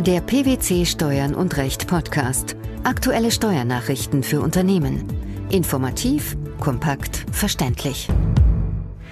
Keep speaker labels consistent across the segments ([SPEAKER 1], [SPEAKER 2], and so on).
[SPEAKER 1] Der PwC Steuern und Recht Podcast. Aktuelle Steuernachrichten für Unternehmen. Informativ, kompakt, verständlich.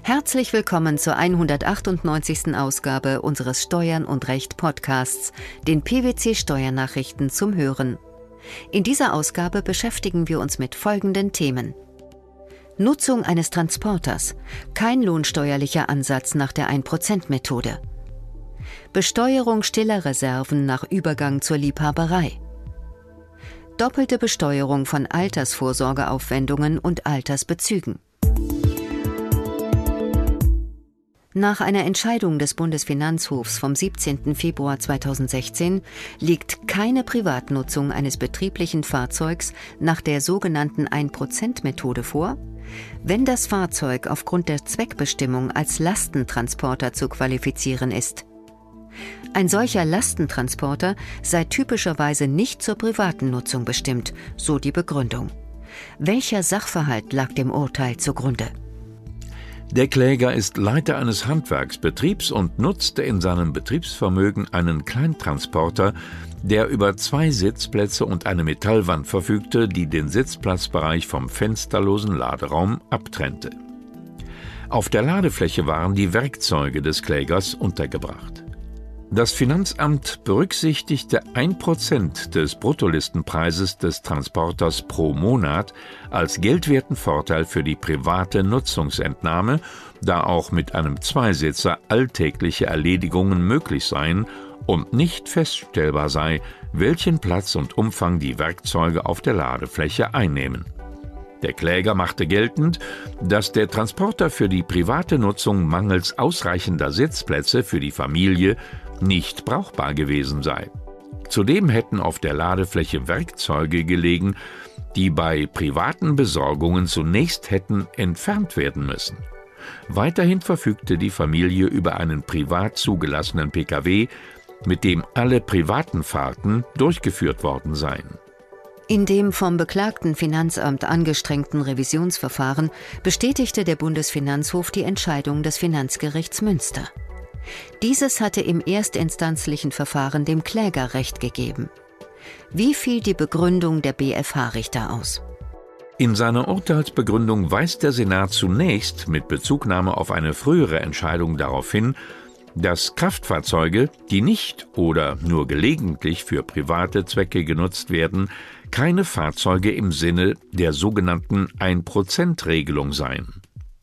[SPEAKER 1] Herzlich willkommen zur 198. Ausgabe unseres Steuern und Recht Podcasts, den PwC Steuernachrichten zum Hören. In dieser Ausgabe beschäftigen wir uns mit folgenden Themen. Nutzung eines Transporters. Kein lohnsteuerlicher Ansatz nach der 1%-Methode. Besteuerung stiller Reserven nach Übergang zur Liebhaberei. Doppelte Besteuerung von Altersvorsorgeaufwendungen und Altersbezügen. Nach einer Entscheidung des Bundesfinanzhofs vom 17. Februar 2016 liegt keine Privatnutzung eines betrieblichen Fahrzeugs nach der sogenannten 1%-Methode vor, wenn das Fahrzeug aufgrund der Zweckbestimmung als Lastentransporter zu qualifizieren ist. Ein solcher Lastentransporter sei typischerweise nicht zur privaten Nutzung bestimmt, so die Begründung. Welcher Sachverhalt lag dem Urteil zugrunde?
[SPEAKER 2] Der Kläger ist Leiter eines Handwerksbetriebs und nutzte in seinem Betriebsvermögen einen Kleintransporter, der über zwei Sitzplätze und eine Metallwand verfügte, die den Sitzplatzbereich vom fensterlosen Laderaum abtrennte. Auf der Ladefläche waren die Werkzeuge des Klägers untergebracht. Das Finanzamt berücksichtigte ein Prozent des Bruttolistenpreises des Transporters pro Monat als geldwerten Vorteil für die private Nutzungsentnahme, da auch mit einem Zweisitzer alltägliche Erledigungen möglich seien und nicht feststellbar sei, welchen Platz und Umfang die Werkzeuge auf der Ladefläche einnehmen. Der Kläger machte geltend, dass der Transporter für die private Nutzung mangels ausreichender Sitzplätze für die Familie nicht brauchbar gewesen sei. Zudem hätten auf der Ladefläche Werkzeuge gelegen, die bei privaten Besorgungen zunächst hätten entfernt werden müssen. Weiterhin verfügte die Familie über einen privat zugelassenen Pkw, mit dem alle privaten Fahrten durchgeführt worden seien.
[SPEAKER 1] In dem vom beklagten Finanzamt angestrengten Revisionsverfahren bestätigte der Bundesfinanzhof die Entscheidung des Finanzgerichts Münster. Dieses hatte im erstinstanzlichen Verfahren dem Kläger Recht gegeben. Wie fiel die Begründung der BFH-Richter aus?
[SPEAKER 2] In seiner Urteilsbegründung weist der Senat zunächst mit Bezugnahme auf eine frühere Entscheidung darauf hin, dass Kraftfahrzeuge, die nicht oder nur gelegentlich für private Zwecke genutzt werden, keine Fahrzeuge im Sinne der sogenannten 1%-Regelung seien.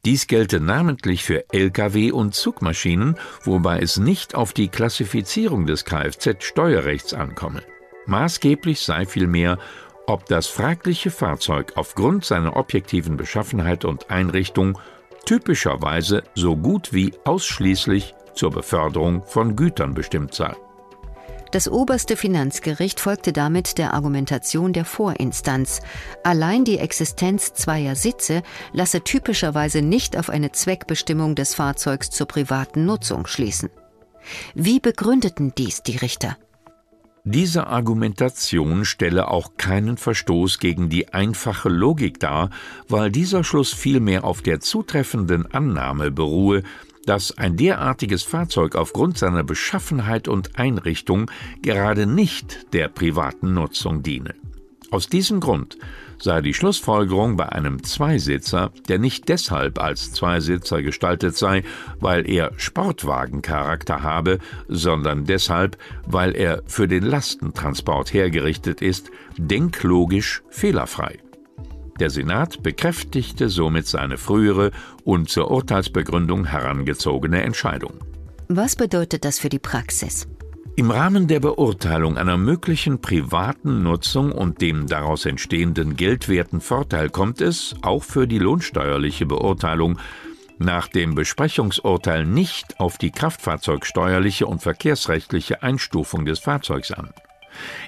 [SPEAKER 2] Dies gelte namentlich für Lkw und Zugmaschinen, wobei es nicht auf die Klassifizierung des Kfz-Steuerrechts ankomme. Maßgeblich sei vielmehr, ob das fragliche Fahrzeug aufgrund seiner objektiven Beschaffenheit und Einrichtung typischerweise so gut wie ausschließlich zur Beförderung von Gütern bestimmt sei.
[SPEAKER 1] Das oberste Finanzgericht folgte damit der Argumentation der Vorinstanz. Allein die Existenz zweier Sitze lasse typischerweise nicht auf eine Zweckbestimmung des Fahrzeugs zur privaten Nutzung schließen. Wie begründeten dies die Richter?
[SPEAKER 2] Diese Argumentation stelle auch keinen Verstoß gegen die einfache Logik dar, weil dieser Schluss vielmehr auf der zutreffenden Annahme beruhe, dass ein derartiges Fahrzeug aufgrund seiner Beschaffenheit und Einrichtung gerade nicht der privaten Nutzung diene. Aus diesem Grund sei die Schlussfolgerung bei einem Zweisitzer, der nicht deshalb als Zweisitzer gestaltet sei, weil er Sportwagencharakter habe, sondern deshalb, weil er für den Lastentransport hergerichtet ist, denklogisch fehlerfrei. Der Senat bekräftigte somit seine frühere und zur Urteilsbegründung herangezogene Entscheidung.
[SPEAKER 1] Was bedeutet das für die Praxis?
[SPEAKER 2] Im Rahmen der Beurteilung einer möglichen privaten Nutzung und dem daraus entstehenden geldwerten Vorteil kommt es, auch für die lohnsteuerliche Beurteilung, nach dem Besprechungsurteil nicht auf die kraftfahrzeugsteuerliche und verkehrsrechtliche Einstufung des Fahrzeugs an.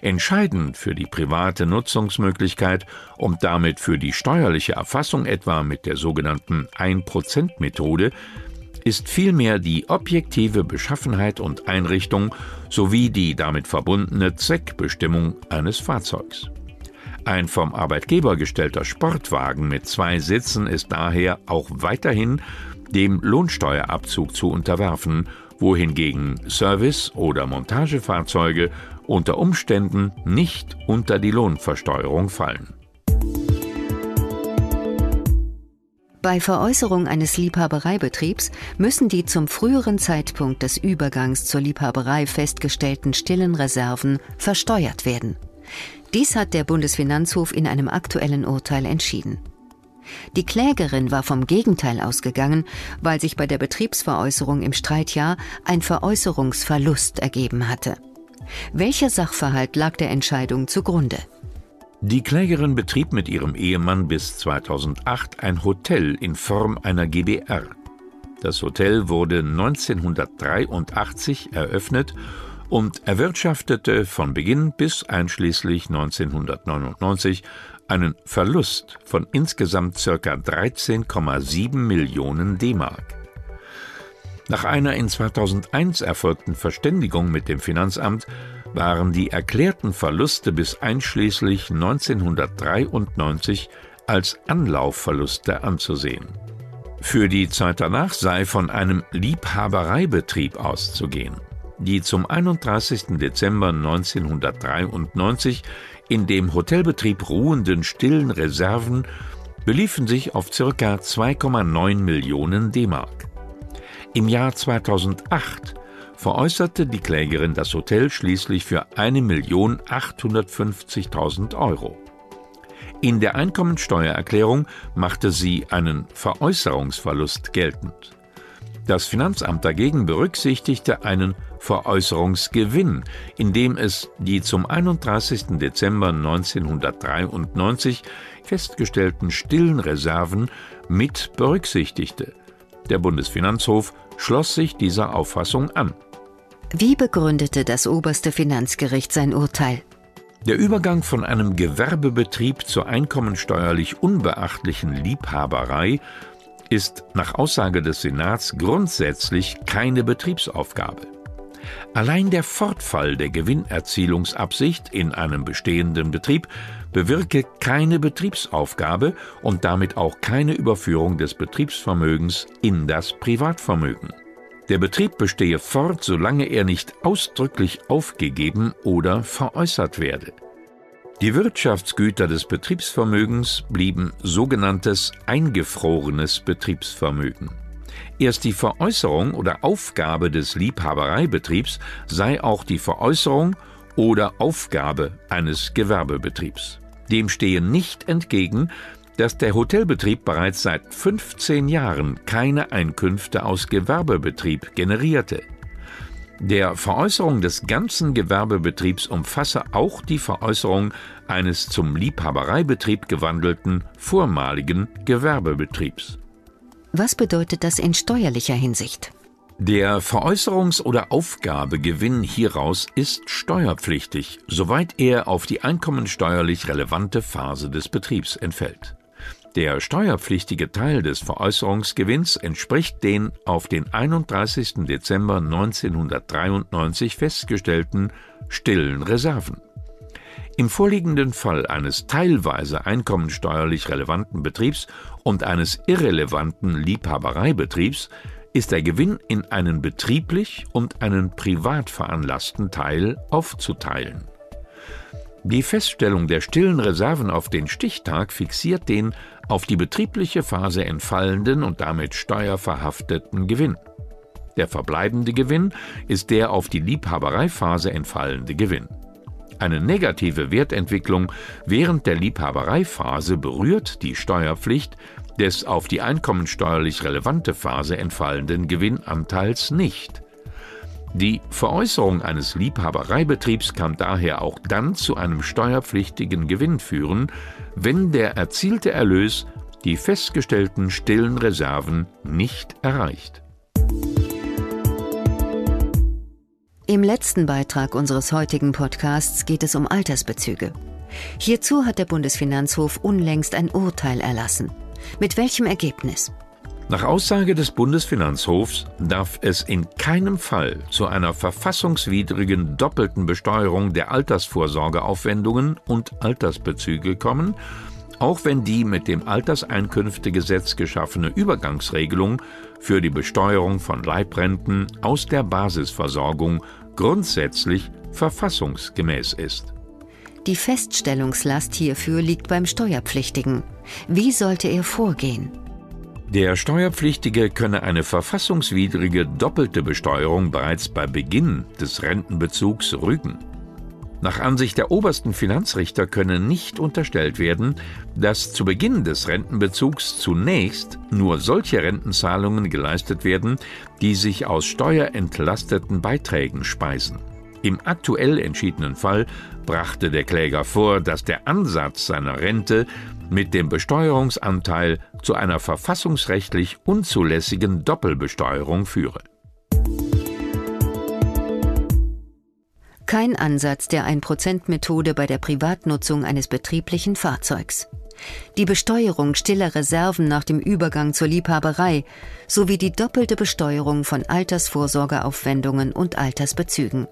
[SPEAKER 2] Entscheidend für die private Nutzungsmöglichkeit und damit für die steuerliche Erfassung etwa mit der sogenannten 1%-Methode ist vielmehr die objektive Beschaffenheit und Einrichtung sowie die damit verbundene Zweckbestimmung eines Fahrzeugs. Ein vom Arbeitgeber gestellter Sportwagen mit zwei Sitzen ist daher auch weiterhin dem Lohnsteuerabzug zu unterwerfen, wohingegen Service- oder Montagefahrzeuge unter Umständen nicht unter die Lohnversteuerung fallen.
[SPEAKER 1] Bei Veräußerung eines Liebhabereibetriebs müssen die zum früheren Zeitpunkt des Übergangs zur Liebhaberei festgestellten stillen Reserven versteuert werden. Dies hat der Bundesfinanzhof in einem aktuellen Urteil entschieden. Die Klägerin war vom Gegenteil ausgegangen, weil sich bei der Betriebsveräußerung im Streitjahr ein Veräußerungsverlust ergeben hatte. Welcher Sachverhalt lag der Entscheidung zugrunde?
[SPEAKER 2] Die Klägerin betrieb mit ihrem Ehemann bis 2008 ein Hotel in Form einer GBR. Das Hotel wurde 1983 eröffnet und erwirtschaftete von Beginn bis einschließlich 1999 einen Verlust von insgesamt ca. 13,7 Millionen D-Mark. Nach einer in 2001 erfolgten Verständigung mit dem Finanzamt waren die erklärten Verluste bis einschließlich 1993 als Anlaufverluste anzusehen. Für die Zeit danach sei von einem Liebhabereibetrieb auszugehen. Die zum 31. Dezember 1993 in dem Hotelbetrieb ruhenden stillen Reserven beliefen sich auf ca. 2,9 Millionen D-Mark. Im Jahr 2008 veräußerte die Klägerin das Hotel schließlich für 1.850.000 Euro. In der Einkommensteuererklärung machte sie einen Veräußerungsverlust geltend. Das Finanzamt dagegen berücksichtigte einen Veräußerungsgewinn, indem es die zum 31. Dezember 1993 festgestellten stillen Reserven mit berücksichtigte. Der Bundesfinanzhof schloss sich dieser Auffassung an.
[SPEAKER 1] Wie begründete das oberste Finanzgericht sein Urteil?
[SPEAKER 2] Der Übergang von einem Gewerbebetrieb zur einkommensteuerlich unbeachtlichen Liebhaberei ist nach Aussage des Senats grundsätzlich keine Betriebsaufgabe. Allein der Fortfall der Gewinnerzielungsabsicht in einem bestehenden Betrieb bewirke keine Betriebsaufgabe und damit auch keine Überführung des Betriebsvermögens in das Privatvermögen. Der Betrieb bestehe fort, solange er nicht ausdrücklich aufgegeben oder veräußert werde. Die Wirtschaftsgüter des Betriebsvermögens blieben sogenanntes eingefrorenes Betriebsvermögen. Erst die Veräußerung oder Aufgabe des Liebhabereibetriebs sei auch die Veräußerung oder Aufgabe eines Gewerbebetriebs. Dem stehe nicht entgegen, dass der Hotelbetrieb bereits seit 15 Jahren keine Einkünfte aus Gewerbebetrieb generierte. Der Veräußerung des ganzen Gewerbebetriebs umfasse auch die Veräußerung eines zum Liebhabereibetrieb gewandelten vormaligen Gewerbebetriebs.
[SPEAKER 1] Was bedeutet das in steuerlicher Hinsicht?
[SPEAKER 2] Der Veräußerungs- oder Aufgabegewinn hieraus ist steuerpflichtig, soweit er auf die einkommensteuerlich relevante Phase des Betriebs entfällt. Der steuerpflichtige Teil des Veräußerungsgewinns entspricht den auf den 31. Dezember 1993 festgestellten stillen Reserven. Im vorliegenden Fall eines teilweise einkommensteuerlich relevanten Betriebs und eines irrelevanten Liebhabereibetriebs ist der Gewinn in einen betrieblich und einen privat veranlassten Teil aufzuteilen. Die Feststellung der stillen Reserven auf den Stichtag fixiert den auf die betriebliche Phase entfallenden und damit steuerverhafteten Gewinn. Der verbleibende Gewinn ist der auf die Liebhabereiphase entfallende Gewinn. Eine negative Wertentwicklung während der Liebhabereiphase berührt die Steuerpflicht des auf die einkommensteuerlich relevante Phase entfallenden Gewinnanteils nicht. Die Veräußerung eines Liebhabereibetriebs kann daher auch dann zu einem steuerpflichtigen Gewinn führen, wenn der erzielte Erlös die festgestellten stillen Reserven nicht erreicht.
[SPEAKER 1] Im letzten Beitrag unseres heutigen Podcasts geht es um Altersbezüge. Hierzu hat der Bundesfinanzhof unlängst ein Urteil erlassen. Mit welchem Ergebnis?
[SPEAKER 2] Nach Aussage des Bundesfinanzhofs darf es in keinem Fall zu einer verfassungswidrigen doppelten Besteuerung der Altersvorsorgeaufwendungen und Altersbezüge kommen, auch wenn die mit dem Alterseinkünftegesetz geschaffene Übergangsregelung für die Besteuerung von Leibrenten aus der Basisversorgung grundsätzlich verfassungsgemäß ist.
[SPEAKER 1] Die Feststellungslast hierfür liegt beim Steuerpflichtigen. Wie sollte er vorgehen?
[SPEAKER 2] Der Steuerpflichtige könne eine verfassungswidrige doppelte Besteuerung bereits bei Beginn des Rentenbezugs rügen. Nach Ansicht der obersten Finanzrichter könne nicht unterstellt werden, dass zu Beginn des Rentenbezugs zunächst nur solche Rentenzahlungen geleistet werden, die sich aus steuerentlasteten Beiträgen speisen. Im aktuell entschiedenen Fall brachte der Kläger vor, dass der Ansatz seiner Rente mit dem Besteuerungsanteil zu einer verfassungsrechtlich unzulässigen Doppelbesteuerung führe.
[SPEAKER 1] Kein Ansatz der 1%-Methode bei der Privatnutzung eines betrieblichen Fahrzeugs. Die Besteuerung stiller Reserven nach dem Übergang zur Liebhaberei sowie die doppelte Besteuerung von Altersvorsorgeaufwendungen und Altersbezügen.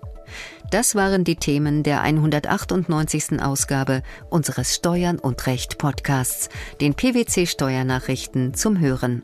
[SPEAKER 1] Das waren die Themen der 198. Ausgabe unseres Steuern und Recht Podcasts, den PwC Steuernachrichten zum Hören.